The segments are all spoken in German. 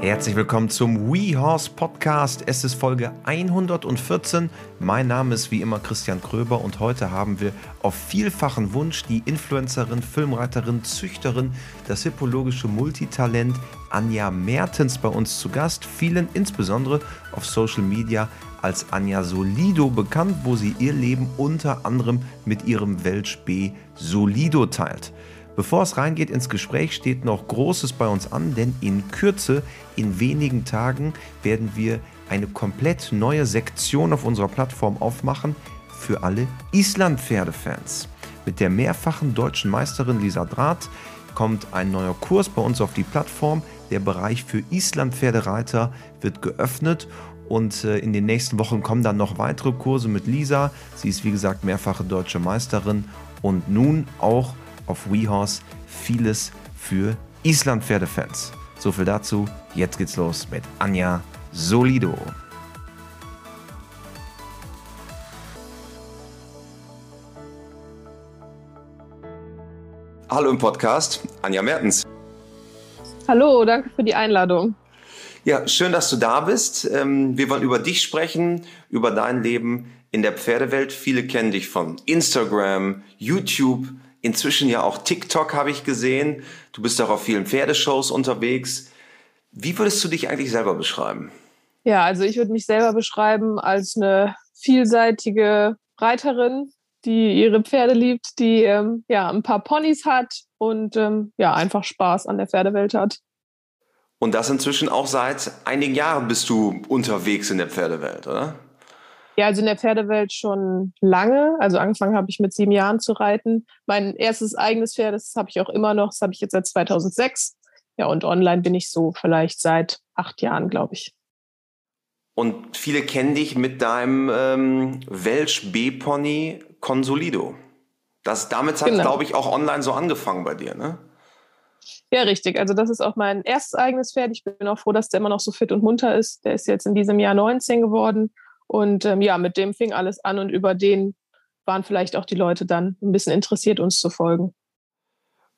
Herzlich willkommen zum WeHorse Podcast. Es ist Folge 114. Mein Name ist wie immer Christian Kröber und heute haben wir auf vielfachen Wunsch die Influencerin, Filmreiterin, Züchterin, das hippologische Multitalent Anja Mertens bei uns zu Gast. Vielen insbesondere auf Social Media als Anja Solido bekannt, wo sie ihr Leben unter anderem mit ihrem Welsch B Solido teilt. Bevor es reingeht ins Gespräch, steht noch Großes bei uns an, denn in Kürze, in wenigen Tagen, werden wir eine komplett neue Sektion auf unserer Plattform aufmachen für alle Island-Pferdefans. Mit der mehrfachen deutschen Meisterin Lisa Draht kommt ein neuer Kurs bei uns auf die Plattform. Der Bereich für Island-Pferdereiter wird geöffnet und äh, in den nächsten Wochen kommen dann noch weitere Kurse mit Lisa. Sie ist wie gesagt mehrfache deutsche Meisterin und nun auch auf WeHorse vieles für Island-Pferdefans. So viel dazu. Jetzt geht's los mit Anja Solido. Hallo im Podcast, Anja Mertens. Hallo, danke für die Einladung. Ja, schön, dass du da bist. Ähm, wir wollen über dich sprechen, über dein Leben in der Pferdewelt. Viele kennen dich von Instagram, YouTube, inzwischen ja auch TikTok habe ich gesehen. Du bist auch auf vielen Pferdeshows unterwegs. Wie würdest du dich eigentlich selber beschreiben? Ja, also ich würde mich selber beschreiben als eine vielseitige Reiterin, die ihre Pferde liebt, die ähm, ja ein paar Ponys hat und ähm, ja einfach Spaß an der Pferdewelt hat. Und das inzwischen auch seit einigen Jahren bist du unterwegs in der Pferdewelt, oder? Ja, also in der Pferdewelt schon lange. Also angefangen habe ich mit sieben Jahren zu reiten. Mein erstes eigenes Pferd, das habe ich auch immer noch, das habe ich jetzt seit 2006. Ja, und online bin ich so vielleicht seit acht Jahren, glaube ich. Und viele kennen dich mit deinem ähm, Welsh B-Pony Consolido. Das, damit hat genau. glaube ich, auch online so angefangen bei dir, ne? Ja, richtig. Also das ist auch mein erstes eigenes Pferd. Ich bin auch froh, dass der immer noch so fit und munter ist. Der ist jetzt in diesem Jahr 19 geworden und ähm, ja, mit dem fing alles an und über den waren vielleicht auch die Leute dann ein bisschen interessiert, uns zu folgen.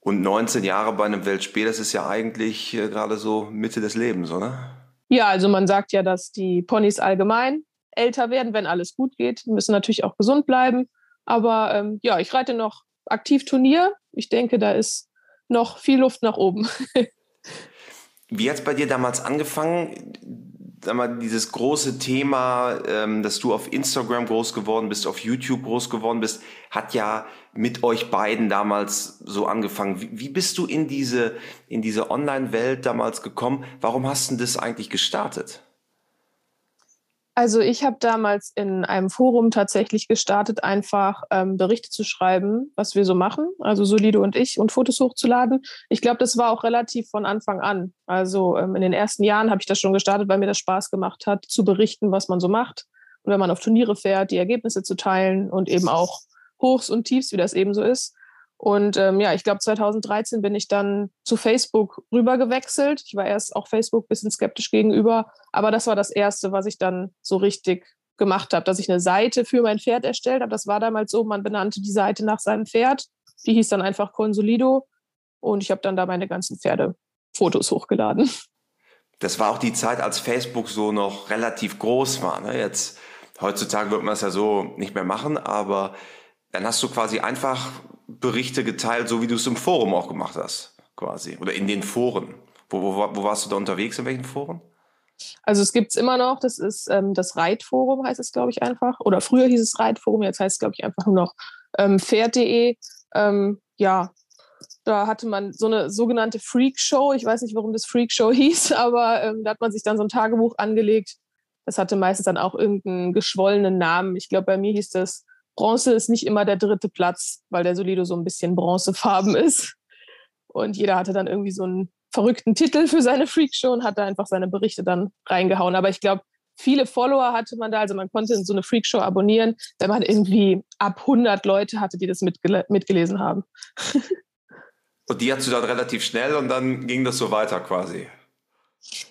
Und 19 Jahre bei einem Weltspiel, das ist ja eigentlich äh, gerade so Mitte des Lebens, oder? Ja, also man sagt ja, dass die Ponys allgemein älter werden, wenn alles gut geht. Die müssen natürlich auch gesund bleiben. Aber ähm, ja, ich reite noch aktiv Turnier. Ich denke, da ist noch viel Luft nach oben. Wie hat es bei dir damals angefangen? Sag mal, dieses große Thema, ähm, dass du auf Instagram groß geworden bist, auf YouTube groß geworden bist, hat ja mit euch beiden damals so angefangen. Wie, wie bist du in diese, in diese Online-Welt damals gekommen? Warum hast du das eigentlich gestartet? Also ich habe damals in einem Forum tatsächlich gestartet, einfach ähm, Berichte zu schreiben, was wir so machen, also Solido und ich, und Fotos hochzuladen. Ich glaube, das war auch relativ von Anfang an. Also ähm, in den ersten Jahren habe ich das schon gestartet, weil mir das Spaß gemacht hat, zu berichten, was man so macht. Und wenn man auf Turniere fährt, die Ergebnisse zu teilen und eben auch Hochs und Tiefs, wie das eben so ist. Und ähm, ja, ich glaube, 2013 bin ich dann zu Facebook rüber gewechselt. Ich war erst auch Facebook ein bisschen skeptisch gegenüber, aber das war das Erste, was ich dann so richtig gemacht habe, dass ich eine Seite für mein Pferd erstellt habe. Das war damals so, man benannte die Seite nach seinem Pferd. Die hieß dann einfach Consolido und ich habe dann da meine ganzen Pferdefotos hochgeladen. Das war auch die Zeit, als Facebook so noch relativ groß war. Ne? Jetzt heutzutage wird man es ja so nicht mehr machen, aber dann hast du quasi einfach Berichte geteilt, so wie du es im Forum auch gemacht hast, quasi. Oder in den Foren. Wo, wo, wo warst du da unterwegs, in welchen Foren? Also es gibt es immer noch, das ist ähm, das Reitforum, heißt es, glaube ich, einfach. Oder früher hieß es Reitforum, jetzt heißt es, glaube ich, einfach nur noch ähm, Pferd.de. Ähm, ja, da hatte man so eine sogenannte Freak-Show. Ich weiß nicht, warum das Freak-Show hieß, aber ähm, da hat man sich dann so ein Tagebuch angelegt. Das hatte meistens dann auch irgendeinen geschwollenen Namen. Ich glaube, bei mir hieß das Bronze ist nicht immer der dritte Platz, weil der Solido so ein bisschen bronzefarben ist. Und jeder hatte dann irgendwie so einen verrückten Titel für seine Freakshow und hat da einfach seine Berichte dann reingehauen. Aber ich glaube, viele Follower hatte man da, also man konnte so eine Freakshow abonnieren, wenn man irgendwie ab 100 Leute hatte, die das mitgele mitgelesen haben. und die hast du dann relativ schnell und dann ging das so weiter quasi.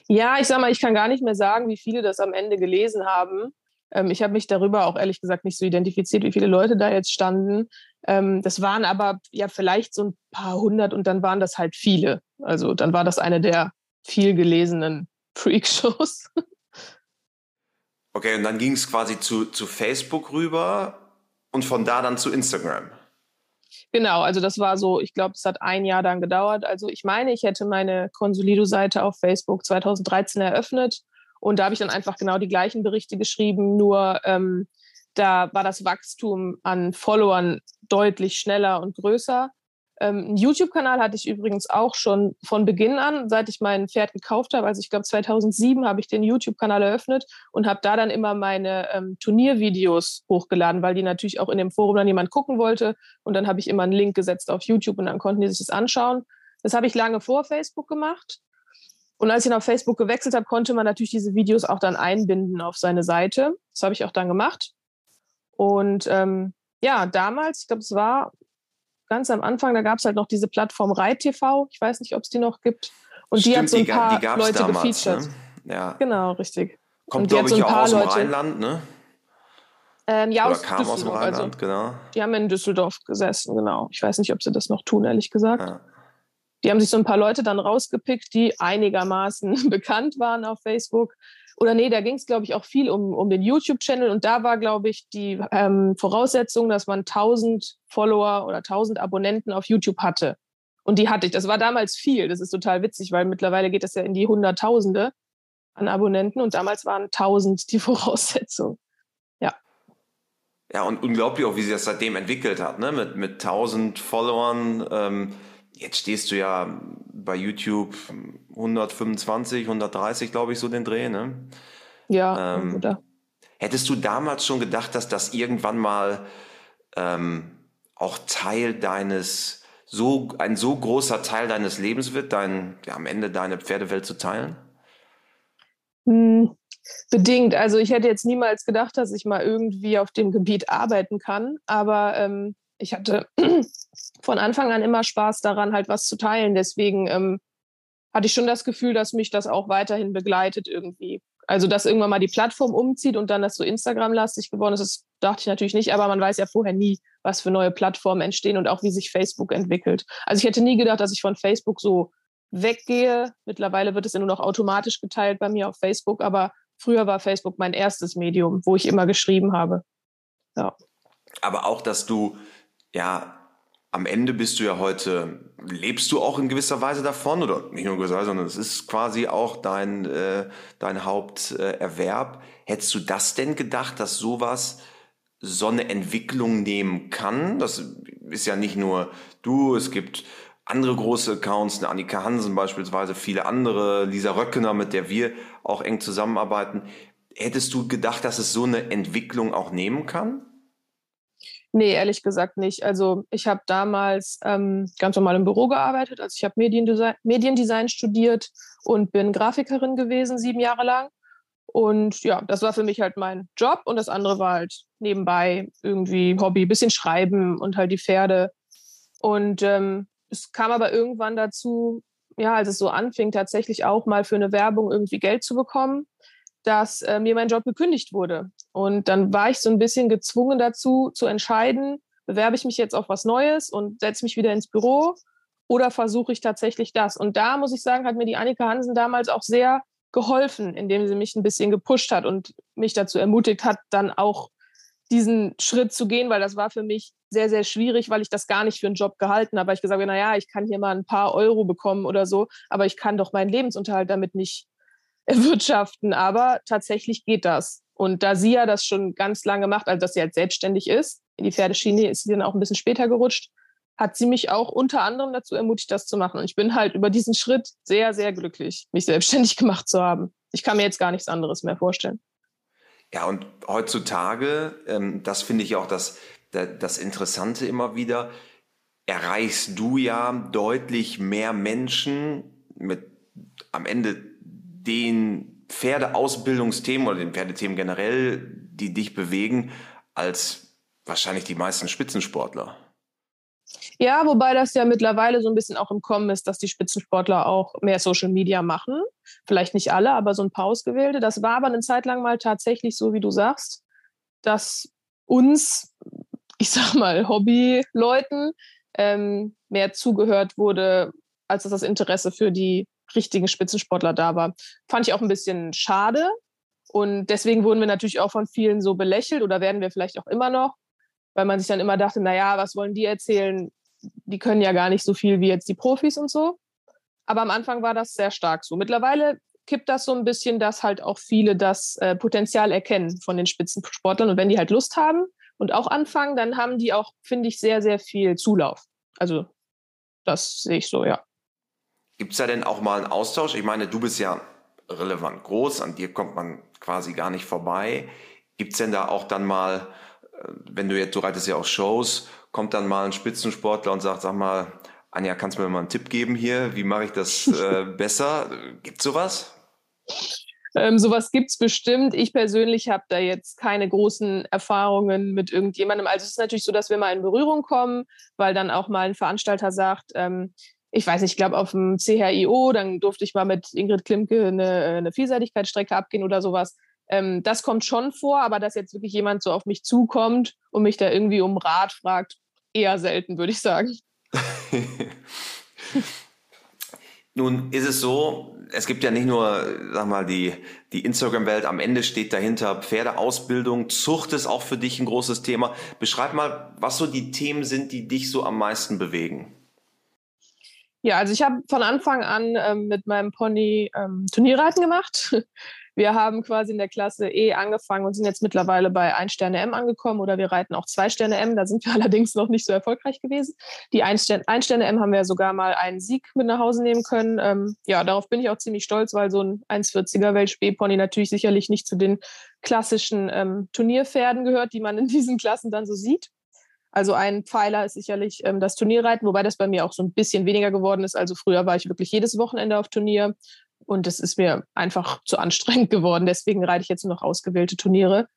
Ja, ich sag mal, ich kann gar nicht mehr sagen, wie viele das am Ende gelesen haben. Ähm, ich habe mich darüber auch ehrlich gesagt nicht so identifiziert, wie viele Leute da jetzt standen. Ähm, das waren aber ja vielleicht so ein paar hundert und dann waren das halt viele. Also dann war das eine der viel gelesenen Freakshows. Okay, und dann ging es quasi zu, zu Facebook rüber und von da dann zu Instagram. Genau, also das war so, ich glaube, es hat ein Jahr dann gedauert. Also ich meine, ich hätte meine Consolido-Seite auf Facebook 2013 eröffnet und da habe ich dann einfach genau die gleichen Berichte geschrieben, nur ähm, da war das Wachstum an Followern deutlich schneller und größer. Ähm, einen YouTube-Kanal hatte ich übrigens auch schon von Beginn an, seit ich mein Pferd gekauft habe. Also ich glaube 2007 habe ich den YouTube-Kanal eröffnet und habe da dann immer meine ähm, Turniervideos hochgeladen, weil die natürlich auch in dem Forum dann jemand gucken wollte. Und dann habe ich immer einen Link gesetzt auf YouTube und dann konnten die sich das anschauen. Das habe ich lange vor Facebook gemacht. Und als ich dann auf Facebook gewechselt habe, konnte man natürlich diese Videos auch dann einbinden auf seine Seite. Das habe ich auch dann gemacht. Und ähm, ja, damals, ich glaube, es war ganz am Anfang, da gab es halt noch diese Plattform ReiTV. Ich weiß nicht, ob es die noch gibt. Und Stimmt, die hat so ein paar die, Leute damals, gefeatured. Ne? Ja. Genau, richtig. Kommt, glaube ich, so auch aus dem Leute, Rheinland, ne? Ähm, ja, Oder aus kam aus dem Rheinland, also, genau. Die haben in Düsseldorf gesessen, genau. Ich weiß nicht, ob sie das noch tun, ehrlich gesagt. Ja. Die haben sich so ein paar Leute dann rausgepickt, die einigermaßen bekannt waren auf Facebook oder nee, da ging es, glaube ich, auch viel um, um den YouTube-Channel und da war, glaube ich, die ähm, Voraussetzung, dass man 1000 Follower oder 1000 Abonnenten auf YouTube hatte. Und die hatte ich. Das war damals viel. Das ist total witzig, weil mittlerweile geht das ja in die Hunderttausende an Abonnenten und damals waren 1000 die Voraussetzung. Ja. Ja, und unglaublich auch, wie sich das seitdem entwickelt hat, ne? Mit, mit 1000 Followern. Ähm Jetzt stehst du ja bei YouTube 125, 130, glaube ich, so den Dreh, ne? Ja, ähm, oder? Hättest du damals schon gedacht, dass das irgendwann mal ähm, auch Teil deines, so ein so großer Teil deines Lebens wird, dein, ja, am Ende deine Pferdewelt zu teilen? Hm, bedingt. Also ich hätte jetzt niemals gedacht, dass ich mal irgendwie auf dem Gebiet arbeiten kann, aber ähm, ich hatte von Anfang an immer Spaß daran, halt was zu teilen. Deswegen ähm, hatte ich schon das Gefühl, dass mich das auch weiterhin begleitet irgendwie. Also, dass irgendwann mal die Plattform umzieht und dann das so Instagram-lastig geworden ist, das dachte ich natürlich nicht, aber man weiß ja vorher nie, was für neue Plattformen entstehen und auch wie sich Facebook entwickelt. Also ich hätte nie gedacht, dass ich von Facebook so weggehe. Mittlerweile wird es ja nur noch automatisch geteilt bei mir auf Facebook, aber früher war Facebook mein erstes Medium, wo ich immer geschrieben habe. Ja. Aber auch, dass du ja am Ende bist du ja heute, lebst du auch in gewisser Weise davon oder nicht nur gesagt, sondern es ist quasi auch dein, äh, dein Haupterwerb. Hättest du das denn gedacht, dass sowas so eine Entwicklung nehmen kann? Das ist ja nicht nur du, es gibt andere große Accounts, eine Annika Hansen beispielsweise, viele andere, Lisa Röckener, mit der wir auch eng zusammenarbeiten. Hättest du gedacht, dass es so eine Entwicklung auch nehmen kann? Nee, ehrlich gesagt nicht. Also ich habe damals ähm, ganz normal im Büro gearbeitet. Also ich habe Mediendesign, Mediendesign studiert und bin Grafikerin gewesen, sieben Jahre lang. Und ja, das war für mich halt mein Job und das andere war halt nebenbei irgendwie Hobby, bisschen schreiben und halt die Pferde. Und ähm, es kam aber irgendwann dazu, ja, als es so anfing, tatsächlich auch mal für eine Werbung irgendwie Geld zu bekommen dass äh, mir mein Job gekündigt wurde. Und dann war ich so ein bisschen gezwungen dazu zu entscheiden, bewerbe ich mich jetzt auf was Neues und setze mich wieder ins Büro oder versuche ich tatsächlich das? Und da muss ich sagen, hat mir die Annika Hansen damals auch sehr geholfen, indem sie mich ein bisschen gepusht hat und mich dazu ermutigt hat, dann auch diesen Schritt zu gehen, weil das war für mich sehr, sehr schwierig, weil ich das gar nicht für einen Job gehalten habe. Ich gesagt habe, naja, ich kann hier mal ein paar Euro bekommen oder so, aber ich kann doch meinen Lebensunterhalt damit nicht erwirtschaften. Aber tatsächlich geht das. Und da sie ja das schon ganz lange macht, also dass sie halt selbstständig ist, in die Pferdeschiene ist sie dann auch ein bisschen später gerutscht, hat sie mich auch unter anderem dazu ermutigt, das zu machen. Und ich bin halt über diesen Schritt sehr, sehr glücklich, mich selbstständig gemacht zu haben. Ich kann mir jetzt gar nichts anderes mehr vorstellen. Ja, und heutzutage, ähm, das finde ich auch das, das Interessante immer wieder, erreichst du ja deutlich mehr Menschen mit am Ende den Pferdeausbildungsthemen oder den Pferdethemen generell, die dich bewegen, als wahrscheinlich die meisten Spitzensportler. Ja, wobei das ja mittlerweile so ein bisschen auch im Kommen ist, dass die Spitzensportler auch mehr Social Media machen. Vielleicht nicht alle, aber so ein paar Ausgewählte. Das war aber eine Zeit lang mal tatsächlich so, wie du sagst, dass uns, ich sag mal, Hobbyleuten ähm, mehr zugehört wurde, als das Interesse für die richtigen Spitzensportler da war. Fand ich auch ein bisschen schade. Und deswegen wurden wir natürlich auch von vielen so belächelt oder werden wir vielleicht auch immer noch, weil man sich dann immer dachte, naja, was wollen die erzählen? Die können ja gar nicht so viel wie jetzt die Profis und so. Aber am Anfang war das sehr stark so. Mittlerweile kippt das so ein bisschen, dass halt auch viele das äh, Potenzial erkennen von den Spitzensportlern. Und wenn die halt Lust haben und auch anfangen, dann haben die auch, finde ich, sehr, sehr viel Zulauf. Also das sehe ich so, ja. Gibt es da denn auch mal einen Austausch? Ich meine, du bist ja relevant groß, an dir kommt man quasi gar nicht vorbei. Gibt es denn da auch dann mal, äh, wenn du jetzt, du reitest ja auch Shows, kommt dann mal ein Spitzensportler und sagt, sag mal, Anja, kannst du mir mal einen Tipp geben hier? Wie mache ich das äh, besser? Gibt sowas? Ähm, sowas gibt es bestimmt. Ich persönlich habe da jetzt keine großen Erfahrungen mit irgendjemandem. Also es ist natürlich so, dass wir mal in Berührung kommen, weil dann auch mal ein Veranstalter sagt, ähm, ich weiß nicht, ich glaube auf dem CHIO, dann durfte ich mal mit Ingrid Klimke eine, eine Vielseitigkeitsstrecke abgehen oder sowas. Ähm, das kommt schon vor, aber dass jetzt wirklich jemand so auf mich zukommt und mich da irgendwie um Rat fragt, eher selten, würde ich sagen. Nun ist es so, es gibt ja nicht nur, sag mal, die, die Instagram-Welt, am Ende steht dahinter Pferdeausbildung, Zucht ist auch für dich ein großes Thema. Beschreib mal, was so die Themen sind, die dich so am meisten bewegen. Ja, also ich habe von Anfang an ähm, mit meinem Pony ähm, Turnierreiten gemacht. Wir haben quasi in der Klasse E angefangen und sind jetzt mittlerweile bei 1 Sterne M angekommen oder wir reiten auch 2 Sterne M. Da sind wir allerdings noch nicht so erfolgreich gewesen. Die 1 Sterne, M haben wir sogar mal einen Sieg mit nach Hause nehmen können. Ähm, ja, darauf bin ich auch ziemlich stolz, weil so ein 1,40er Weltspee-Pony natürlich sicherlich nicht zu den klassischen ähm, Turnierpferden gehört, die man in diesen Klassen dann so sieht. Also ein Pfeiler ist sicherlich ähm, das Turnierreiten, wobei das bei mir auch so ein bisschen weniger geworden ist. Also früher war ich wirklich jedes Wochenende auf Turnier und das ist mir einfach zu anstrengend geworden. Deswegen reite ich jetzt nur noch ausgewählte Turniere.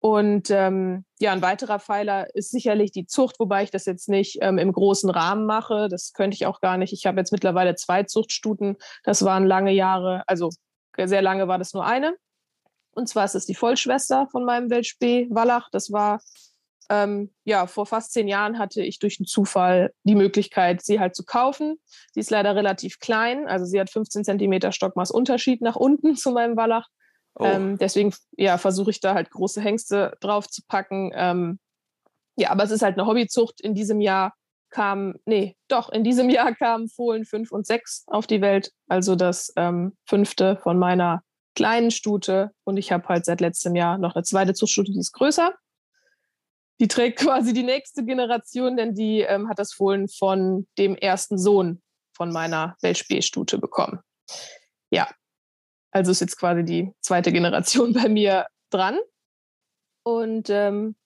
Und ähm, ja, ein weiterer Pfeiler ist sicherlich die Zucht, wobei ich das jetzt nicht ähm, im großen Rahmen mache. Das könnte ich auch gar nicht. Ich habe jetzt mittlerweile zwei Zuchtstuten. Das waren lange Jahre, also sehr lange war das nur eine. Und zwar ist es die Vollschwester von meinem Weltspee Wallach. Das war ähm, ja, vor fast zehn Jahren hatte ich durch einen Zufall die Möglichkeit, sie halt zu kaufen. Sie ist leider relativ klein, also sie hat 15 Zentimeter Stockmaßunterschied nach unten zu meinem Wallach. Oh. Ähm, deswegen ja, versuche ich da halt große Hengste drauf zu packen. Ähm, ja, aber es ist halt eine Hobbyzucht. In diesem Jahr kam, nee, doch, in diesem Jahr kamen Fohlen 5 und 6 auf die Welt. Also das ähm, fünfte von meiner kleinen Stute. Und ich habe halt seit letztem Jahr noch eine zweite Zuchtstute, die ist größer die trägt quasi die nächste Generation, denn die ähm, hat das Fohlen von dem ersten Sohn von meiner Weltspielstute bekommen. Ja, also ist jetzt quasi die zweite Generation bei mir dran. Und ähm,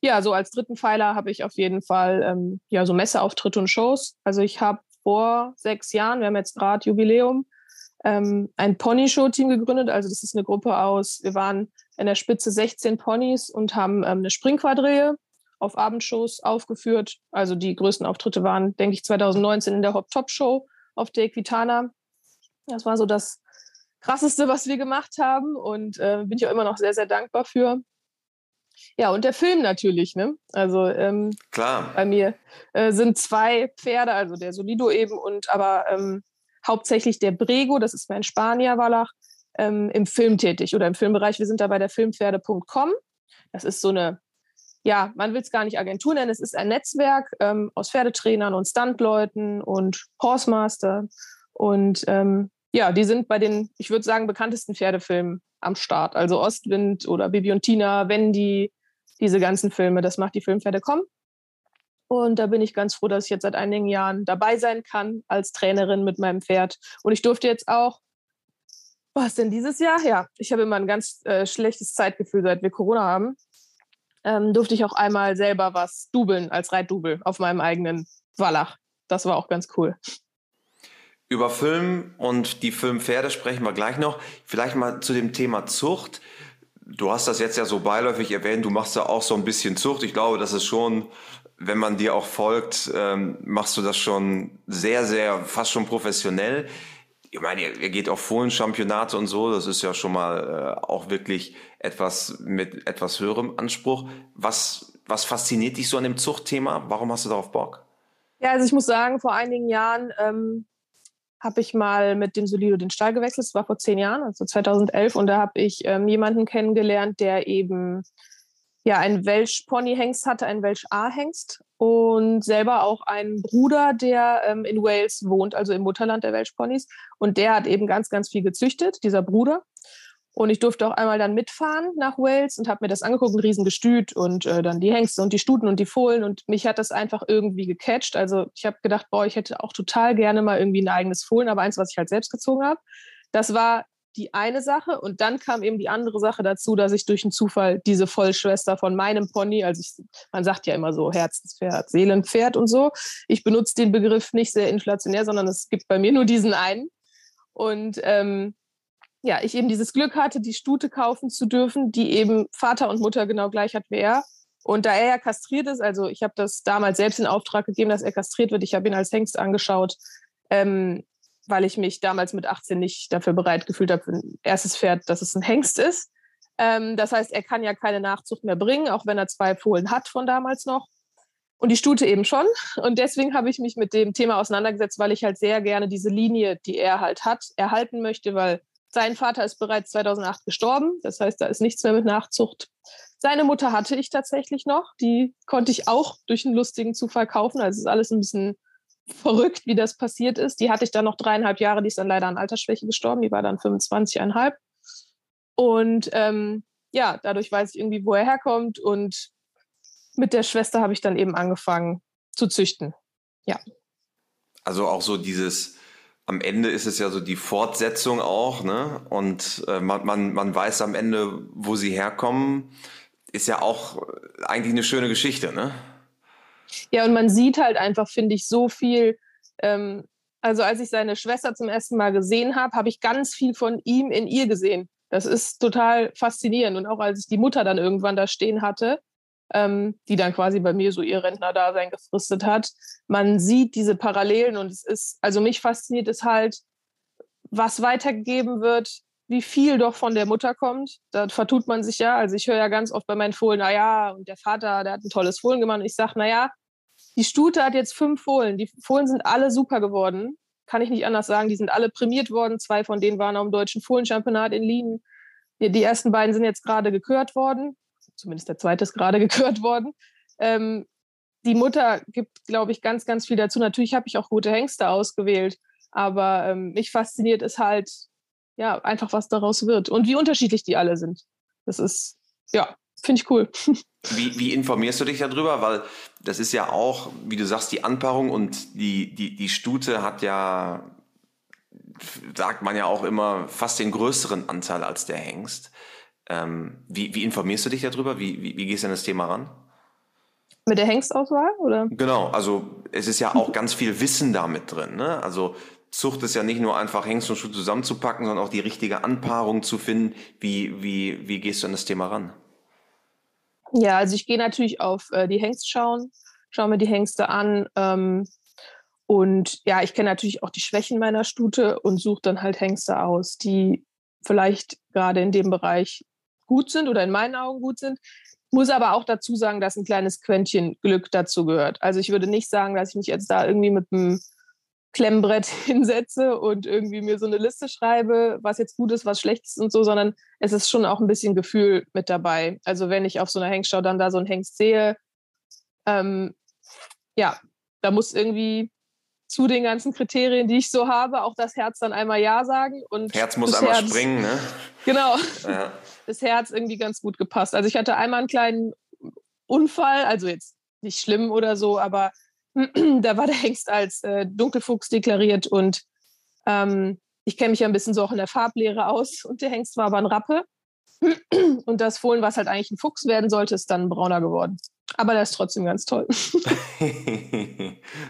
ja, so als dritten Pfeiler habe ich auf jeden Fall ähm, ja so Messeauftritte und Shows. Also ich habe vor sechs Jahren, wir haben jetzt gerade Jubiläum, ähm, ein Pony-Show-Team gegründet. Also das ist eine Gruppe aus, wir waren in der Spitze 16 Ponys und haben ähm, eine Springquadrille auf Abendshows aufgeführt. Also die größten Auftritte waren, denke ich, 2019 in der Hop Top Show auf der Equitana. Das war so das krasseste, was wir gemacht haben und äh, bin ich auch immer noch sehr, sehr dankbar für. Ja, und der Film natürlich, ne? Also ähm, Klar. bei mir äh, sind zwei Pferde, also der Solido eben und aber ähm, hauptsächlich der Brego, das ist mein Spanier Wallach, ähm, im Film tätig oder im Filmbereich. Wir sind da bei der Filmpferde.com. Das ist so eine, ja, man will es gar nicht Agentur nennen, es ist ein Netzwerk ähm, aus Pferdetrainern und Stuntleuten und Horsemaster. Und ähm, ja, die sind bei den, ich würde sagen, bekanntesten Pferdefilmen am Start. Also Ostwind oder Bibi und Tina, Wendy, diese ganzen Filme, das macht die Filmpferde.com. Und da bin ich ganz froh, dass ich jetzt seit einigen Jahren dabei sein kann als Trainerin mit meinem Pferd. Und ich durfte jetzt auch was denn dieses Jahr? Ja, ich habe immer ein ganz äh, schlechtes Zeitgefühl, seit wir Corona haben. Ähm, durfte ich auch einmal selber was dubeln als Reitdubel auf meinem eigenen Wallach. Das war auch ganz cool. Über Film und die Filmpferde sprechen wir gleich noch. Vielleicht mal zu dem Thema Zucht. Du hast das jetzt ja so beiläufig erwähnt, du machst da auch so ein bisschen Zucht. Ich glaube, das ist schon, wenn man dir auch folgt, ähm, machst du das schon sehr, sehr, fast schon professionell ich meine, ihr, ihr geht auf Fohlen-Championate und so, das ist ja schon mal äh, auch wirklich etwas mit etwas höherem Anspruch. Was, was fasziniert dich so an dem Zuchtthema? Warum hast du darauf Bock? Ja, also ich muss sagen, vor einigen Jahren ähm, habe ich mal mit dem Solido den Stall gewechselt. Das war vor zehn Jahren, also 2011. Und da habe ich ähm, jemanden kennengelernt, der eben ja einen Welsh-Pony-Hengst hatte, einen Welsh-A-Hengst und selber auch einen Bruder, der ähm, in Wales wohnt, also im Mutterland der Welsh-Ponys. Und der hat eben ganz, ganz viel gezüchtet, dieser Bruder. Und ich durfte auch einmal dann mitfahren nach Wales und habe mir das angeguckt, ein Riesengestüt und äh, dann die Hengste und die Stuten und die Fohlen. Und mich hat das einfach irgendwie gecatcht. Also ich habe gedacht, boah, ich hätte auch total gerne mal irgendwie ein eigenes Fohlen, aber eins, was ich halt selbst gezogen habe. Das war die eine Sache. Und dann kam eben die andere Sache dazu, dass ich durch einen Zufall diese Vollschwester von meinem Pony, also ich, man sagt ja immer so Herzenspferd, Seelenpferd und so. Ich benutze den Begriff nicht sehr inflationär, sondern es gibt bei mir nur diesen einen. Und ähm, ja, ich eben dieses Glück hatte, die Stute kaufen zu dürfen, die eben Vater und Mutter genau gleich hat wie er. Und da er ja kastriert ist, also ich habe das damals selbst in Auftrag gegeben, dass er kastriert wird. Ich habe ihn als Hengst angeschaut, ähm, weil ich mich damals mit 18 nicht dafür bereit gefühlt habe, für ein erstes Pferd, dass es ein Hengst ist. Ähm, das heißt, er kann ja keine Nachzucht mehr bringen, auch wenn er zwei Fohlen hat von damals noch. Und die Stute eben schon. Und deswegen habe ich mich mit dem Thema auseinandergesetzt, weil ich halt sehr gerne diese Linie, die er halt hat, erhalten möchte, weil sein Vater ist bereits 2008 gestorben. Das heißt, da ist nichts mehr mit Nachzucht. Seine Mutter hatte ich tatsächlich noch. Die konnte ich auch durch einen lustigen Zufall kaufen. Also es ist alles ein bisschen verrückt, wie das passiert ist. Die hatte ich dann noch dreieinhalb Jahre. Die ist dann leider an Altersschwäche gestorben. Die war dann 25,5. Und ähm, ja, dadurch weiß ich irgendwie, wo er herkommt. Und mit der Schwester habe ich dann eben angefangen zu züchten. Ja. Also auch so dieses am Ende ist es ja so die Fortsetzung auch, ne? Und äh, man, man, man weiß am Ende, wo sie herkommen. Ist ja auch eigentlich eine schöne Geschichte, ne? Ja, und man sieht halt einfach, finde ich, so viel. Ähm, also als ich seine Schwester zum ersten Mal gesehen habe, habe ich ganz viel von ihm in ihr gesehen. Das ist total faszinierend. Und auch als ich die Mutter dann irgendwann da stehen hatte, ähm, die dann quasi bei mir so ihr Rentnerdasein gefristet hat. Man sieht diese Parallelen und es ist, also mich fasziniert es halt, was weitergegeben wird, wie viel doch von der Mutter kommt. Da vertut man sich ja. Also ich höre ja ganz oft bei meinen Fohlen, naja, und der Vater, der hat ein tolles Fohlen gemacht. Und ich sage, naja, die Stute hat jetzt fünf Fohlen. Die Fohlen sind alle super geworden. Kann ich nicht anders sagen. Die sind alle prämiert worden. Zwei von denen waren am deutschen Fohlenchampionat in Lien. Die, die ersten beiden sind jetzt gerade gekürt worden zumindest der zweite ist gerade gekürt worden. Ähm, die Mutter gibt, glaube ich, ganz, ganz viel dazu. Natürlich habe ich auch gute Hengste ausgewählt, aber ähm, mich fasziniert es halt, ja, einfach, was daraus wird und wie unterschiedlich die alle sind. Das ist, ja, finde ich cool. Wie, wie, informierst du dich darüber? Weil das ist ja auch, wie du sagst, die Anpaarung und die, die, die Stute hat ja, sagt man ja auch immer, fast den größeren Anteil als der Hengst. Ähm, wie, wie, informierst du dich darüber? Wie, wie, wie gehst du an das Thema ran? Mit der Hengstauswahl, oder? Genau, also es ist ja auch ganz viel Wissen damit drin. Ne? Also Zucht ist ja nicht nur einfach Hengst und Schuh zusammenzupacken, sondern auch die richtige Anpaarung zu finden. Wie, wie, wie gehst du an das Thema ran? Ja, also ich gehe natürlich auf äh, die Hengst schauen, schaue mir die Hengste an. Ähm, und ja, ich kenne natürlich auch die Schwächen meiner Stute und suche dann halt Hengste aus, die vielleicht gerade in dem Bereich gut sind oder in meinen Augen gut sind. Muss aber auch dazu sagen, dass ein kleines Quäntchen Glück dazu gehört. Also ich würde nicht sagen, dass ich mich jetzt da irgendwie mit einem Klemmbrett hinsetze und irgendwie mir so eine Liste schreibe, was jetzt gut ist, was schlecht ist und so, sondern es ist schon auch ein bisschen Gefühl mit dabei. Also wenn ich auf so einer Hengstschau dann da so einen Hengst sehe, ähm, ja, da muss irgendwie zu den ganzen Kriterien, die ich so habe, auch das Herz dann einmal Ja sagen. Und Herz muss einmal Herz, springen, ne? Genau. Ja. Das Herz irgendwie ganz gut gepasst. Also ich hatte einmal einen kleinen Unfall, also jetzt nicht schlimm oder so, aber da war der Hengst als äh, Dunkelfuchs deklariert und ähm, ich kenne mich ja ein bisschen so auch in der Farblehre aus und der Hengst war aber ein Rappe. Und das Fohlen, was halt eigentlich ein Fuchs werden sollte, ist dann brauner geworden. Aber der ist trotzdem ganz toll.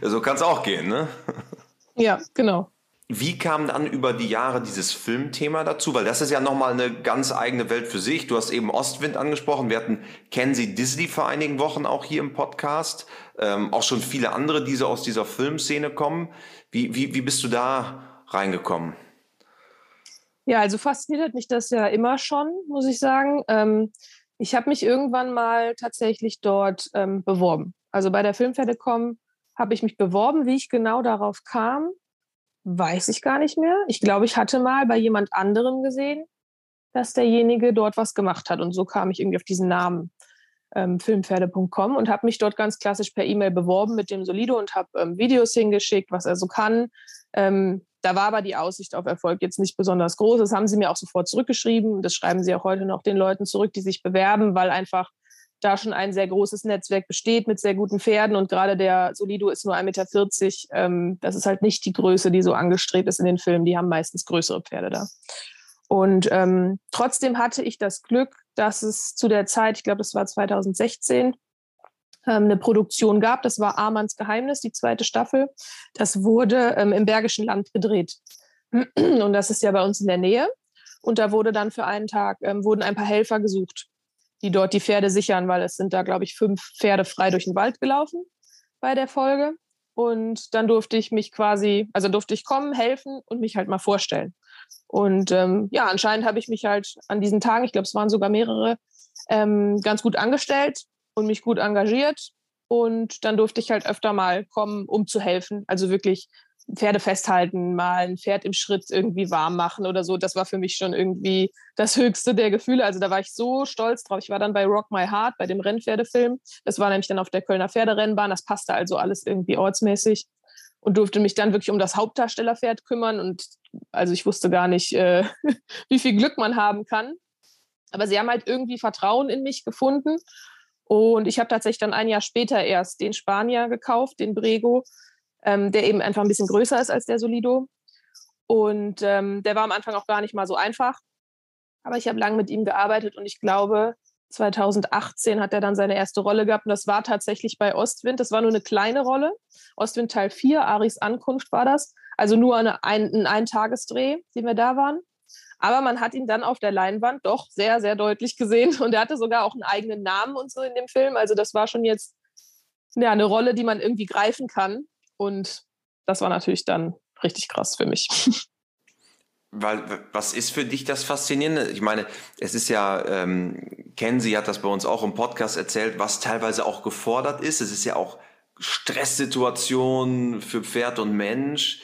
so kann es auch gehen, ne? Ja, genau. Wie kam dann über die Jahre dieses Filmthema dazu? Weil das ist ja nochmal eine ganz eigene Welt für sich. Du hast eben Ostwind angesprochen. Wir hatten Kenzie Disney vor einigen Wochen auch hier im Podcast. Ähm, auch schon viele andere, die so aus dieser Filmszene kommen. Wie, wie, wie bist du da reingekommen? Ja, also fasziniert mich das ja immer schon, muss ich sagen. Ähm, ich habe mich irgendwann mal tatsächlich dort ähm, beworben. Also bei der Filmfedecom habe ich mich beworben. Wie ich genau darauf kam, weiß ich gar nicht mehr. Ich glaube, ich hatte mal bei jemand anderem gesehen, dass derjenige dort was gemacht hat. Und so kam ich irgendwie auf diesen Namen ähm, filmpferde.com und habe mich dort ganz klassisch per E-Mail beworben mit dem Solido und habe ähm, Videos hingeschickt, was er so kann. Ähm, da war aber die Aussicht auf Erfolg jetzt nicht besonders groß. Das haben sie mir auch sofort zurückgeschrieben. Das schreiben sie auch heute noch den Leuten zurück, die sich bewerben, weil einfach da schon ein sehr großes Netzwerk besteht mit sehr guten Pferden und gerade der Solido ist nur 1,40 Meter. Ähm, das ist halt nicht die Größe, die so angestrebt ist in den Filmen. Die haben meistens größere Pferde da. Und ähm, trotzdem hatte ich das Glück, dass es zu der Zeit, ich glaube, das war 2016, ähm, eine Produktion gab. Das war Amanns Geheimnis, die zweite Staffel. Das wurde ähm, im Bergischen Land gedreht. Und das ist ja bei uns in der Nähe. Und da wurde dann für einen Tag, ähm, wurden ein paar Helfer gesucht, die dort die Pferde sichern, weil es sind da, glaube ich, fünf Pferde frei durch den Wald gelaufen bei der Folge. Und dann durfte ich mich quasi, also durfte ich kommen, helfen und mich halt mal vorstellen. Und ähm, ja, anscheinend habe ich mich halt an diesen Tagen, ich glaube, es waren sogar mehrere, ähm, ganz gut angestellt und mich gut engagiert. Und dann durfte ich halt öfter mal kommen, um zu helfen. Also wirklich Pferde festhalten, mal ein Pferd im Schritt irgendwie warm machen oder so. Das war für mich schon irgendwie das höchste der Gefühle. Also da war ich so stolz drauf. Ich war dann bei Rock My Heart, bei dem Rennpferdefilm. Das war nämlich dann auf der Kölner Pferderennbahn. Das passte also alles irgendwie ortsmäßig und durfte mich dann wirklich um das Hauptdarstellerpferd kümmern. Und also ich wusste gar nicht, äh, wie viel Glück man haben kann. Aber sie haben halt irgendwie Vertrauen in mich gefunden. Und ich habe tatsächlich dann ein Jahr später erst den Spanier gekauft, den Brego, ähm, der eben einfach ein bisschen größer ist als der Solido. Und ähm, der war am Anfang auch gar nicht mal so einfach. Aber ich habe lange mit ihm gearbeitet und ich glaube, 2018 hat er dann seine erste Rolle gehabt und das war tatsächlich bei Ostwind. Das war nur eine kleine Rolle. Ostwind Teil 4, Aris Ankunft war das. Also nur eine, ein, ein Eintagesdreh, den wir da waren. Aber man hat ihn dann auf der Leinwand doch sehr, sehr deutlich gesehen und er hatte sogar auch einen eigenen Namen und so in dem Film. Also das war schon jetzt ja, eine Rolle, die man irgendwie greifen kann. Und das war natürlich dann richtig krass für mich. Weil, was ist für dich das Faszinierende? Ich meine, es ist ja, ähm, Kenzie hat das bei uns auch im Podcast erzählt, was teilweise auch gefordert ist. Es ist ja auch Stresssituation für Pferd und Mensch.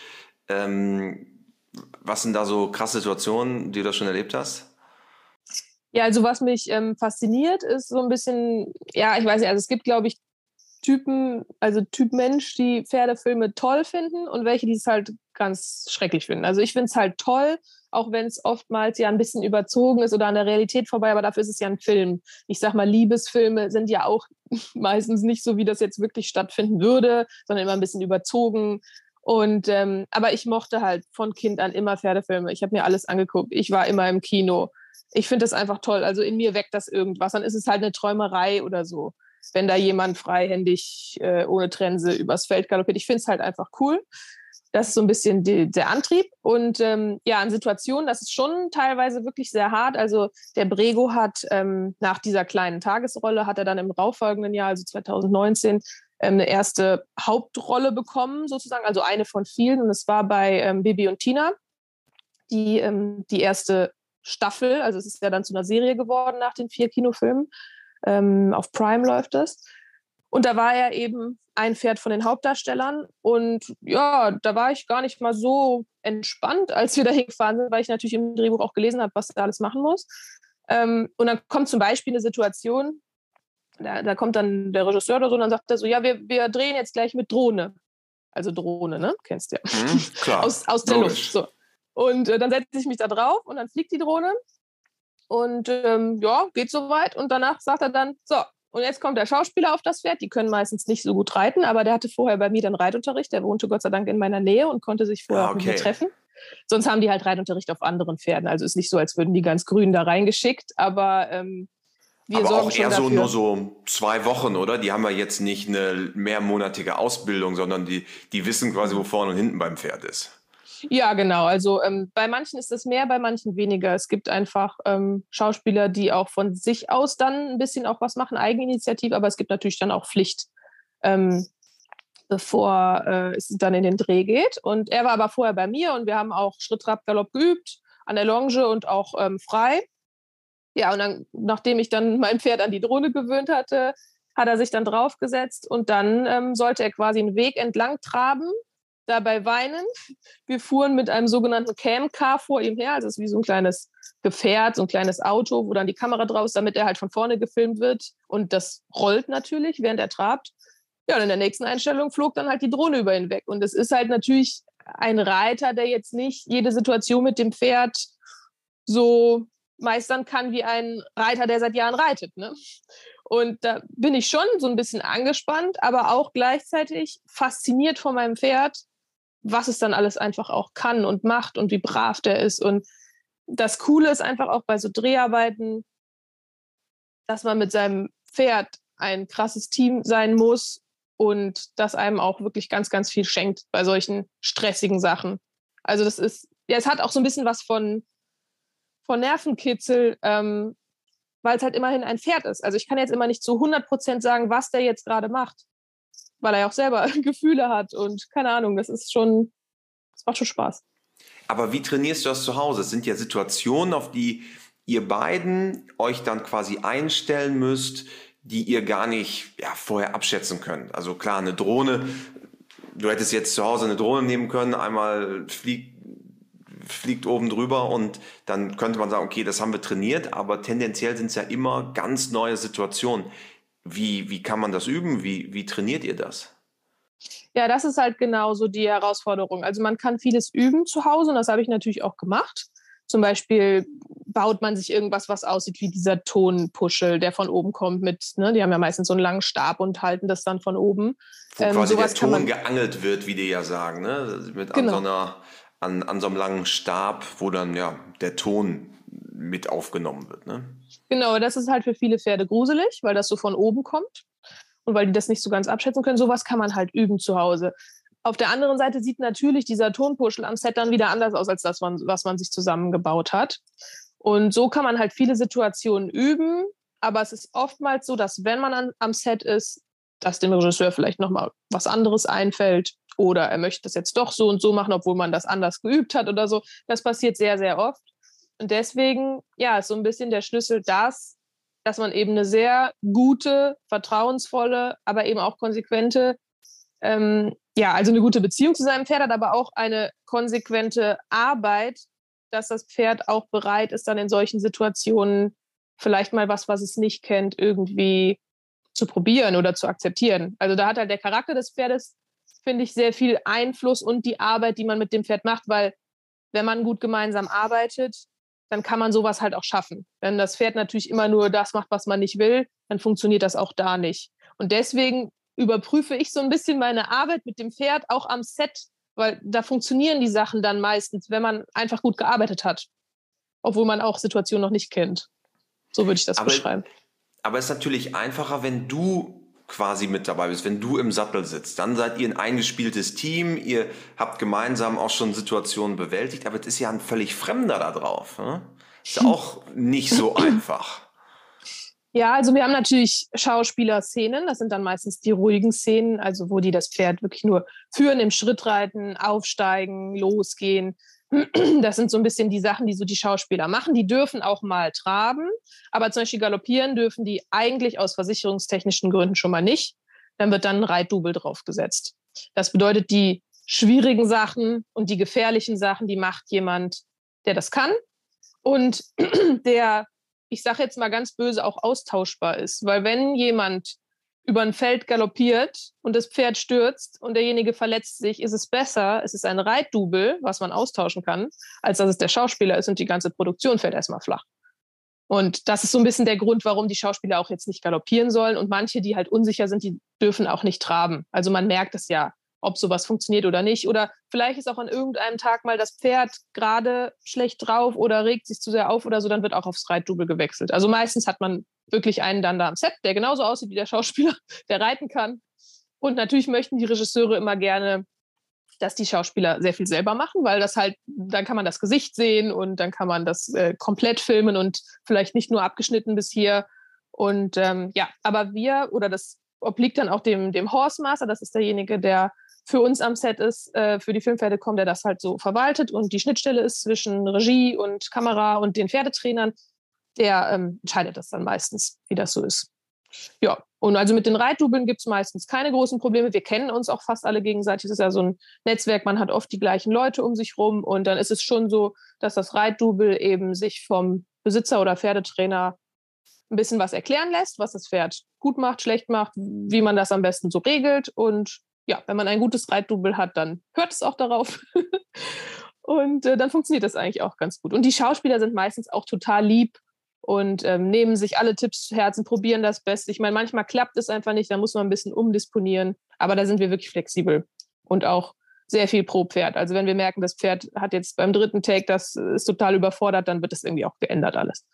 Ähm, was sind da so krasse Situationen, die du da schon erlebt hast? Ja, also was mich ähm, fasziniert, ist so ein bisschen, ja, ich weiß nicht, also es gibt, glaube ich, Typen, also Typ Mensch, die Pferdefilme toll finden und welche, die es halt ganz schrecklich finden. Also ich finde es halt toll, auch wenn es oftmals ja ein bisschen überzogen ist oder an der Realität vorbei, aber dafür ist es ja ein Film. Ich sag mal, Liebesfilme sind ja auch meistens nicht so, wie das jetzt wirklich stattfinden würde, sondern immer ein bisschen überzogen. Und ähm, aber ich mochte halt von Kind an immer Pferdefilme. Ich habe mir alles angeguckt. Ich war immer im Kino. Ich finde das einfach toll. Also in mir weckt das irgendwas. Dann ist es halt eine Träumerei oder so wenn da jemand freihändig äh, ohne Trense übers Feld galoppiert. Ich finde es halt einfach cool. Das ist so ein bisschen die, der Antrieb. Und ähm, ja, an Situationen, das ist schon teilweise wirklich sehr hart. Also der Brego hat ähm, nach dieser kleinen Tagesrolle, hat er dann im darauffolgenden Jahr, also 2019, ähm, eine erste Hauptrolle bekommen, sozusagen, also eine von vielen. Und es war bei ähm, Bibi und Tina, die, ähm, die erste Staffel, also es ist ja dann zu einer Serie geworden nach den vier Kinofilmen. Ähm, auf Prime läuft es. Und da war er eben ein Pferd von den Hauptdarstellern. Und ja, da war ich gar nicht mal so entspannt, als wir da hingefahren sind, weil ich natürlich im Drehbuch auch gelesen habe, was er alles machen muss. Ähm, und dann kommt zum Beispiel eine Situation, da, da, kommt dann der Regisseur oder so und dann sagt er so, ja, wir, wir drehen jetzt gleich mit Drohne. Also Drohne, ne? Kennst du ja. Mhm, klar. Aus, aus der Luft. So. Und äh, dann setze ich mich da drauf und dann fliegt die Drohne und ähm, ja, geht soweit. Und danach sagt er dann, so, und jetzt kommt der Schauspieler auf das Pferd. Die können meistens nicht so gut reiten, aber der hatte vorher bei mir dann Reitunterricht. Der wohnte Gott sei Dank in meiner Nähe und konnte sich vorher okay. Ah, mit mir treffen. Sonst haben die halt Reitunterricht auf anderen Pferden. Also ist nicht so, als würden die ganz grün da reingeschickt, aber ähm, wir aber sorgen auch eher so nur so zwei Wochen, oder? Die haben ja jetzt nicht eine mehrmonatige Ausbildung, sondern die, die wissen quasi, wo vorne und hinten beim Pferd ist. Ja, genau. Also ähm, bei manchen ist es mehr, bei manchen weniger. Es gibt einfach ähm, Schauspieler, die auch von sich aus dann ein bisschen auch was machen, Eigeninitiativ, aber es gibt natürlich dann auch Pflicht, ähm, bevor äh, es dann in den Dreh geht. Und er war aber vorher bei mir und wir haben auch Schritt, Trab, Galopp geübt, an der Longe und auch ähm, frei. Ja, und dann, nachdem ich dann mein Pferd an die Drohne gewöhnt hatte, hat er sich dann draufgesetzt und dann ähm, sollte er quasi einen Weg entlang traben dabei weinen. Wir fuhren mit einem sogenannten Camcar vor ihm her. Also es ist wie so ein kleines Gefährt, so ein kleines Auto, wo dann die Kamera drauf ist, damit er halt von vorne gefilmt wird. Und das rollt natürlich, während er trabt. Ja, und in der nächsten Einstellung flog dann halt die Drohne über ihn weg. Und es ist halt natürlich ein Reiter, der jetzt nicht jede Situation mit dem Pferd so meistern kann wie ein Reiter, der seit Jahren reitet. Ne? Und da bin ich schon so ein bisschen angespannt, aber auch gleichzeitig fasziniert von meinem Pferd, was es dann alles einfach auch kann und macht und wie brav der ist. Und das Coole ist einfach auch bei so Dreharbeiten, dass man mit seinem Pferd ein krasses Team sein muss und das einem auch wirklich ganz, ganz viel schenkt bei solchen stressigen Sachen. Also das ist, ja, es hat auch so ein bisschen was von, von Nervenkitzel, ähm, weil es halt immerhin ein Pferd ist. Also ich kann jetzt immer nicht zu 100 Prozent sagen, was der jetzt gerade macht, weil er ja auch selber Gefühle hat und keine Ahnung, das ist schon, das macht schon Spaß. Aber wie trainierst du das zu Hause? Es sind ja Situationen, auf die ihr beiden euch dann quasi einstellen müsst, die ihr gar nicht ja, vorher abschätzen könnt. Also klar, eine Drohne, du hättest jetzt zu Hause eine Drohne nehmen können, einmal fliegt fliegt oben drüber und dann könnte man sagen, okay, das haben wir trainiert, aber tendenziell sind es ja immer ganz neue Situationen. Wie, wie kann man das üben? Wie, wie trainiert ihr das? Ja, das ist halt genauso die Herausforderung. Also man kann vieles üben zu Hause und das habe ich natürlich auch gemacht. Zum Beispiel baut man sich irgendwas, was aussieht wie dieser Tonpuschel, der von oben kommt mit, ne, die haben ja meistens so einen langen Stab und halten das dann von oben. Wo ähm, quasi der Ton geangelt wird, wie die ja sagen, ne? Mit genau. an so einer an, an so einem langen Stab, wo dann ja der Ton mit aufgenommen wird. Ne? Genau, das ist halt für viele Pferde gruselig, weil das so von oben kommt und weil die das nicht so ganz abschätzen können. Sowas kann man halt üben zu Hause. Auf der anderen Seite sieht natürlich dieser Tonpuschel am Set dann wieder anders aus als das, was man sich zusammengebaut hat. Und so kann man halt viele Situationen üben, aber es ist oftmals so, dass wenn man an, am Set ist, dass dem Regisseur vielleicht nochmal was anderes einfällt oder er möchte das jetzt doch so und so machen, obwohl man das anders geübt hat oder so. Das passiert sehr, sehr oft. Und deswegen, ja, ist so ein bisschen der Schlüssel das, dass man eben eine sehr gute, vertrauensvolle, aber eben auch konsequente, ähm, ja, also eine gute Beziehung zu seinem Pferd hat, aber auch eine konsequente Arbeit, dass das Pferd auch bereit ist, dann in solchen Situationen vielleicht mal was, was es nicht kennt, irgendwie zu probieren oder zu akzeptieren. Also da hat halt der Charakter des Pferdes finde ich, sehr viel Einfluss und die Arbeit, die man mit dem Pferd macht, weil wenn man gut gemeinsam arbeitet, dann kann man sowas halt auch schaffen. Wenn das Pferd natürlich immer nur das macht, was man nicht will, dann funktioniert das auch da nicht. Und deswegen überprüfe ich so ein bisschen meine Arbeit mit dem Pferd auch am Set, weil da funktionieren die Sachen dann meistens, wenn man einfach gut gearbeitet hat, obwohl man auch Situationen noch nicht kennt. So würde ich das aber, beschreiben. Aber es ist natürlich einfacher, wenn du quasi mit dabei bist, wenn du im Sattel sitzt, dann seid ihr ein eingespieltes Team, ihr habt gemeinsam auch schon Situationen bewältigt, aber es ist ja ein völlig Fremder da drauf. Ne? Ist auch nicht so einfach. Ja, also wir haben natürlich Schauspieler-Szenen, das sind dann meistens die ruhigen Szenen, also wo die das Pferd wirklich nur führen, im Schritt reiten, aufsteigen, losgehen. Das sind so ein bisschen die Sachen, die so die Schauspieler machen. Die dürfen auch mal traben, aber zum Beispiel galoppieren dürfen die eigentlich aus versicherungstechnischen Gründen schon mal nicht. Dann wird dann ein Reitdubel draufgesetzt. Das bedeutet, die schwierigen Sachen und die gefährlichen Sachen, die macht jemand, der das kann und der, ich sage jetzt mal ganz böse, auch austauschbar ist. Weil wenn jemand über ein Feld galoppiert und das Pferd stürzt und derjenige verletzt sich, ist es besser, es ist ein Reitdubel, was man austauschen kann, als dass es der Schauspieler ist und die ganze Produktion fällt erstmal flach. Und das ist so ein bisschen der Grund, warum die Schauspieler auch jetzt nicht galoppieren sollen. Und manche, die halt unsicher sind, die dürfen auch nicht traben. Also man merkt es ja, ob sowas funktioniert oder nicht. Oder vielleicht ist auch an irgendeinem Tag mal das Pferd gerade schlecht drauf oder regt sich zu sehr auf oder so, dann wird auch aufs Reitdubel gewechselt. Also meistens hat man wirklich einen dann da am Set, der genauso aussieht wie der Schauspieler, der reiten kann. Und natürlich möchten die Regisseure immer gerne, dass die Schauspieler sehr viel selber machen, weil das halt, dann kann man das Gesicht sehen und dann kann man das äh, komplett filmen und vielleicht nicht nur abgeschnitten bis hier. Und ähm, ja, aber wir oder das obliegt dann auch dem, dem Horsemaster, das ist derjenige, der für uns am Set ist, äh, für die Filmpferde kommt, der das halt so verwaltet und die Schnittstelle ist zwischen Regie und Kamera und den Pferdetrainern der ähm, entscheidet das dann meistens, wie das so ist. Ja, und also mit den Reitdubeln gibt es meistens keine großen Probleme. Wir kennen uns auch fast alle gegenseitig. Es ist ja so ein Netzwerk, man hat oft die gleichen Leute um sich rum. Und dann ist es schon so, dass das Reitdubel eben sich vom Besitzer oder Pferdetrainer ein bisschen was erklären lässt, was das Pferd gut macht, schlecht macht, wie man das am besten so regelt. Und ja, wenn man ein gutes Reitdubel hat, dann hört es auch darauf. und äh, dann funktioniert das eigentlich auch ganz gut. Und die Schauspieler sind meistens auch total lieb und ähm, nehmen sich alle Tipps zu Herzen, probieren das Beste. Ich meine, manchmal klappt es einfach nicht, da muss man ein bisschen umdisponieren, aber da sind wir wirklich flexibel und auch sehr viel pro Pferd. Also wenn wir merken, das Pferd hat jetzt beim dritten Take, das ist total überfordert, dann wird es irgendwie auch geändert alles.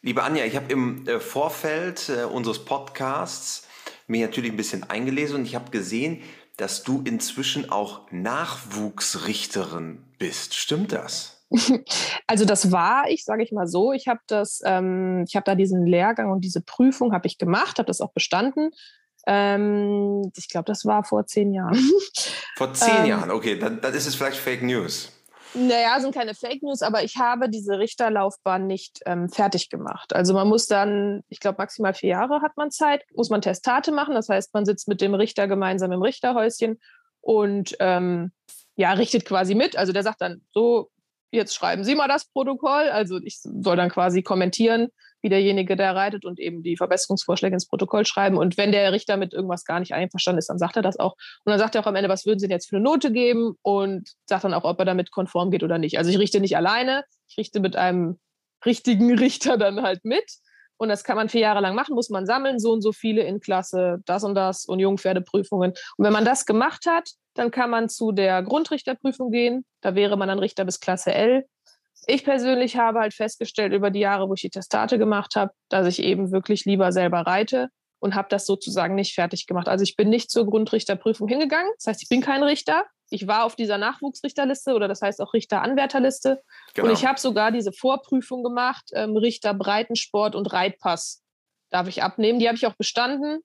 Liebe Anja, ich habe im äh, Vorfeld äh, unseres Podcasts mich natürlich ein bisschen eingelesen und ich habe gesehen, dass du inzwischen auch Nachwuchsrichterin bist. Stimmt das? Also das war ich, sage ich mal so. Ich habe das, ähm, ich habe da diesen Lehrgang und diese Prüfung habe ich gemacht, habe das auch bestanden. Ähm, ich glaube, das war vor zehn Jahren. Vor zehn ähm, Jahren, okay, dann, dann ist es vielleicht Fake News. Naja, sind keine Fake News, aber ich habe diese Richterlaufbahn nicht ähm, fertig gemacht. Also man muss dann, ich glaube, maximal vier Jahre hat man Zeit, muss man Testate machen. Das heißt, man sitzt mit dem Richter gemeinsam im Richterhäuschen und ähm, ja, richtet quasi mit. Also der sagt dann, so jetzt schreiben Sie mal das Protokoll. Also ich soll dann quasi kommentieren, wie derjenige, der reitet und eben die Verbesserungsvorschläge ins Protokoll schreiben. Und wenn der Richter mit irgendwas gar nicht einverstanden ist, dann sagt er das auch. Und dann sagt er auch am Ende, was würden Sie denn jetzt für eine Note geben? Und sagt dann auch, ob er damit konform geht oder nicht. Also ich richte nicht alleine, ich richte mit einem richtigen Richter dann halt mit. Und das kann man vier Jahre lang machen, muss man sammeln, so und so viele in Klasse, das und das und Jungpferdeprüfungen. Und wenn man das gemacht hat, dann kann man zu der Grundrichterprüfung gehen. Da wäre man dann Richter bis Klasse L. Ich persönlich habe halt festgestellt über die Jahre, wo ich die Testate gemacht habe, dass ich eben wirklich lieber selber reite und habe das sozusagen nicht fertig gemacht. Also ich bin nicht zur Grundrichterprüfung hingegangen. Das heißt, ich bin kein Richter. Ich war auf dieser Nachwuchsrichterliste oder das heißt auch Richteranwärterliste. Genau. Und ich habe sogar diese Vorprüfung gemacht, ähm, Richter Breitensport und Reitpass darf ich abnehmen. Die habe ich auch bestanden.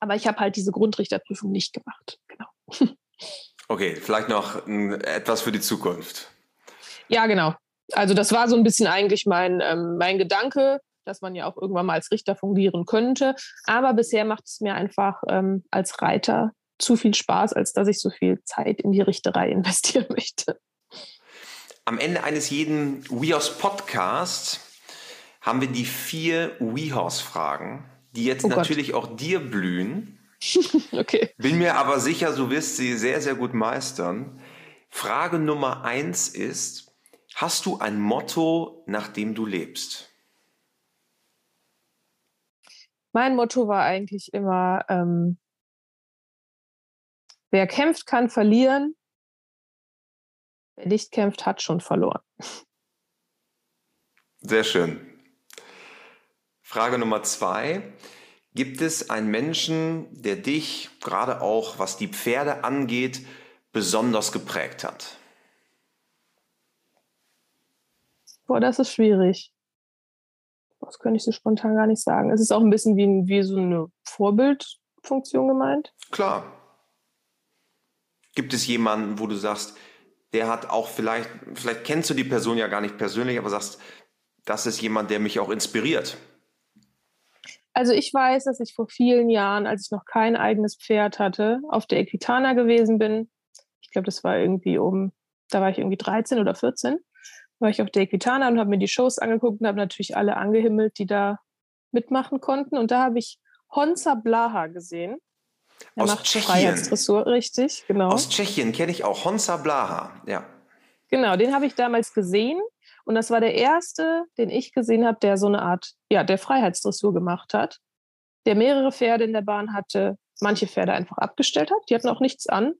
Aber ich habe halt diese Grundrichterprüfung nicht gemacht. Genau. Okay, vielleicht noch etwas für die Zukunft. Ja, genau. Also das war so ein bisschen eigentlich mein, ähm, mein Gedanke, dass man ja auch irgendwann mal als Richter fungieren könnte. Aber bisher macht es mir einfach ähm, als Reiter zu viel Spaß, als dass ich so viel Zeit in die Richterei investieren möchte. Am Ende eines jeden WeHorse Podcasts haben wir die vier WeHorse-Fragen, die jetzt oh natürlich auch dir blühen. okay. Bin mir aber sicher, du wirst sie sehr, sehr gut meistern. Frage Nummer eins ist, hast du ein Motto, nach dem du lebst? Mein Motto war eigentlich immer, ähm, wer kämpft, kann verlieren. Wer nicht kämpft, hat schon verloren. Sehr schön. Frage Nummer zwei. Gibt es einen Menschen, der dich, gerade auch was die Pferde angeht, besonders geprägt hat? Boah, das ist schwierig. Das könnte ich so spontan gar nicht sagen. Es ist auch ein bisschen wie, wie so eine Vorbildfunktion gemeint. Klar. Gibt es jemanden, wo du sagst, der hat auch vielleicht, vielleicht kennst du die Person ja gar nicht persönlich, aber sagst, das ist jemand, der mich auch inspiriert? Also ich weiß, dass ich vor vielen Jahren, als ich noch kein eigenes Pferd hatte, auf der Equitana gewesen bin. Ich glaube, das war irgendwie um, da war ich irgendwie 13 oder 14 war ich auf der Equitana und habe mir die Shows angeguckt und habe natürlich alle angehimmelt, die da mitmachen konnten. Und da habe ich Honza Blaha gesehen. Er Aus macht Tschechien. Freiheitsdressur, richtig, genau. Aus Tschechien kenne ich auch Honza Blaha, ja. Genau, den habe ich damals gesehen. Und das war der erste, den ich gesehen habe, der so eine Art, ja, der Freiheitsdressur gemacht hat. Der mehrere Pferde in der Bahn hatte, manche Pferde einfach abgestellt hat, die hatten auch nichts an.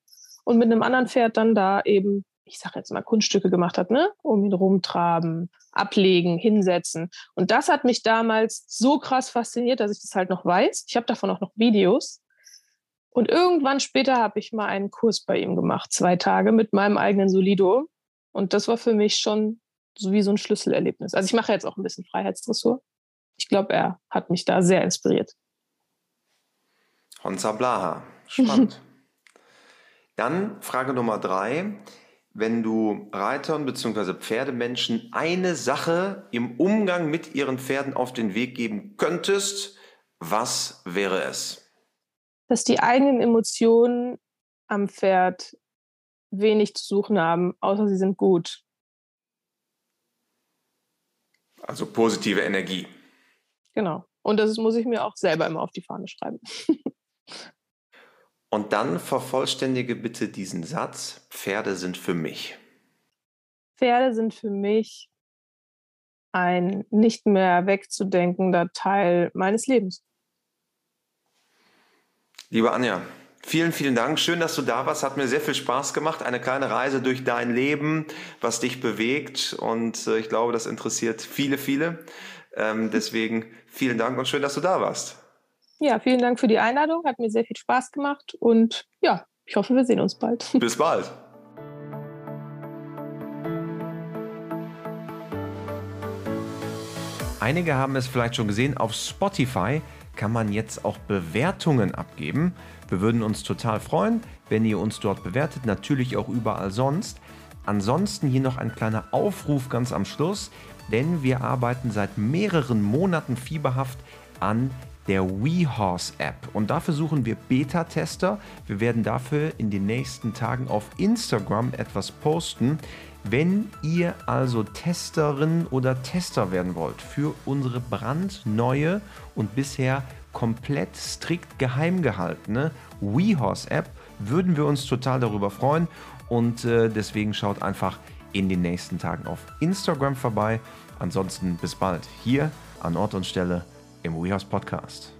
Und mit einem anderen Pferd dann da eben ich sage jetzt mal, Kunststücke gemacht hat, ne? Um ihn rumtraben, ablegen, hinsetzen. Und das hat mich damals so krass fasziniert, dass ich das halt noch weiß. Ich habe davon auch noch Videos. Und irgendwann später habe ich mal einen Kurs bei ihm gemacht, zwei Tage mit meinem eigenen Solido. Und das war für mich schon so wie so ein Schlüsselerlebnis. Also ich mache jetzt auch ein bisschen Freiheitsdressur. Ich glaube, er hat mich da sehr inspiriert. Honza Blaha, spannend. Dann Frage Nummer drei. wenn du Reitern bzw. Pferdemenschen eine Sache im Umgang mit ihren Pferden auf den Weg geben könntest, was wäre es? Dass die eigenen Emotionen am Pferd wenig zu suchen haben, außer sie sind gut. Also positive Energie. Genau. Und das muss ich mir auch selber immer auf die Fahne schreiben. Und dann vervollständige bitte diesen Satz, Pferde sind für mich. Pferde sind für mich ein nicht mehr wegzudenkender Teil meines Lebens. Liebe Anja, vielen, vielen Dank. Schön, dass du da warst. Hat mir sehr viel Spaß gemacht. Eine kleine Reise durch dein Leben, was dich bewegt. Und äh, ich glaube, das interessiert viele, viele. Ähm, deswegen vielen Dank und schön, dass du da warst. Ja, vielen Dank für die Einladung. Hat mir sehr viel Spaß gemacht. Und ja, ich hoffe, wir sehen uns bald. Bis bald. Einige haben es vielleicht schon gesehen, auf Spotify kann man jetzt auch Bewertungen abgeben. Wir würden uns total freuen, wenn ihr uns dort bewertet, natürlich auch überall sonst. Ansonsten hier noch ein kleiner Aufruf ganz am Schluss, denn wir arbeiten seit mehreren Monaten fieberhaft an der WeHorse App. Und dafür suchen wir Beta-Tester. Wir werden dafür in den nächsten Tagen auf Instagram etwas posten. Wenn ihr also Testerin oder Tester werden wollt für unsere brandneue und bisher komplett strikt geheim gehaltene WeHorse App, würden wir uns total darüber freuen. Und äh, deswegen schaut einfach in den nächsten Tagen auf Instagram vorbei. Ansonsten bis bald hier an Ort und Stelle im WeHorse Podcast.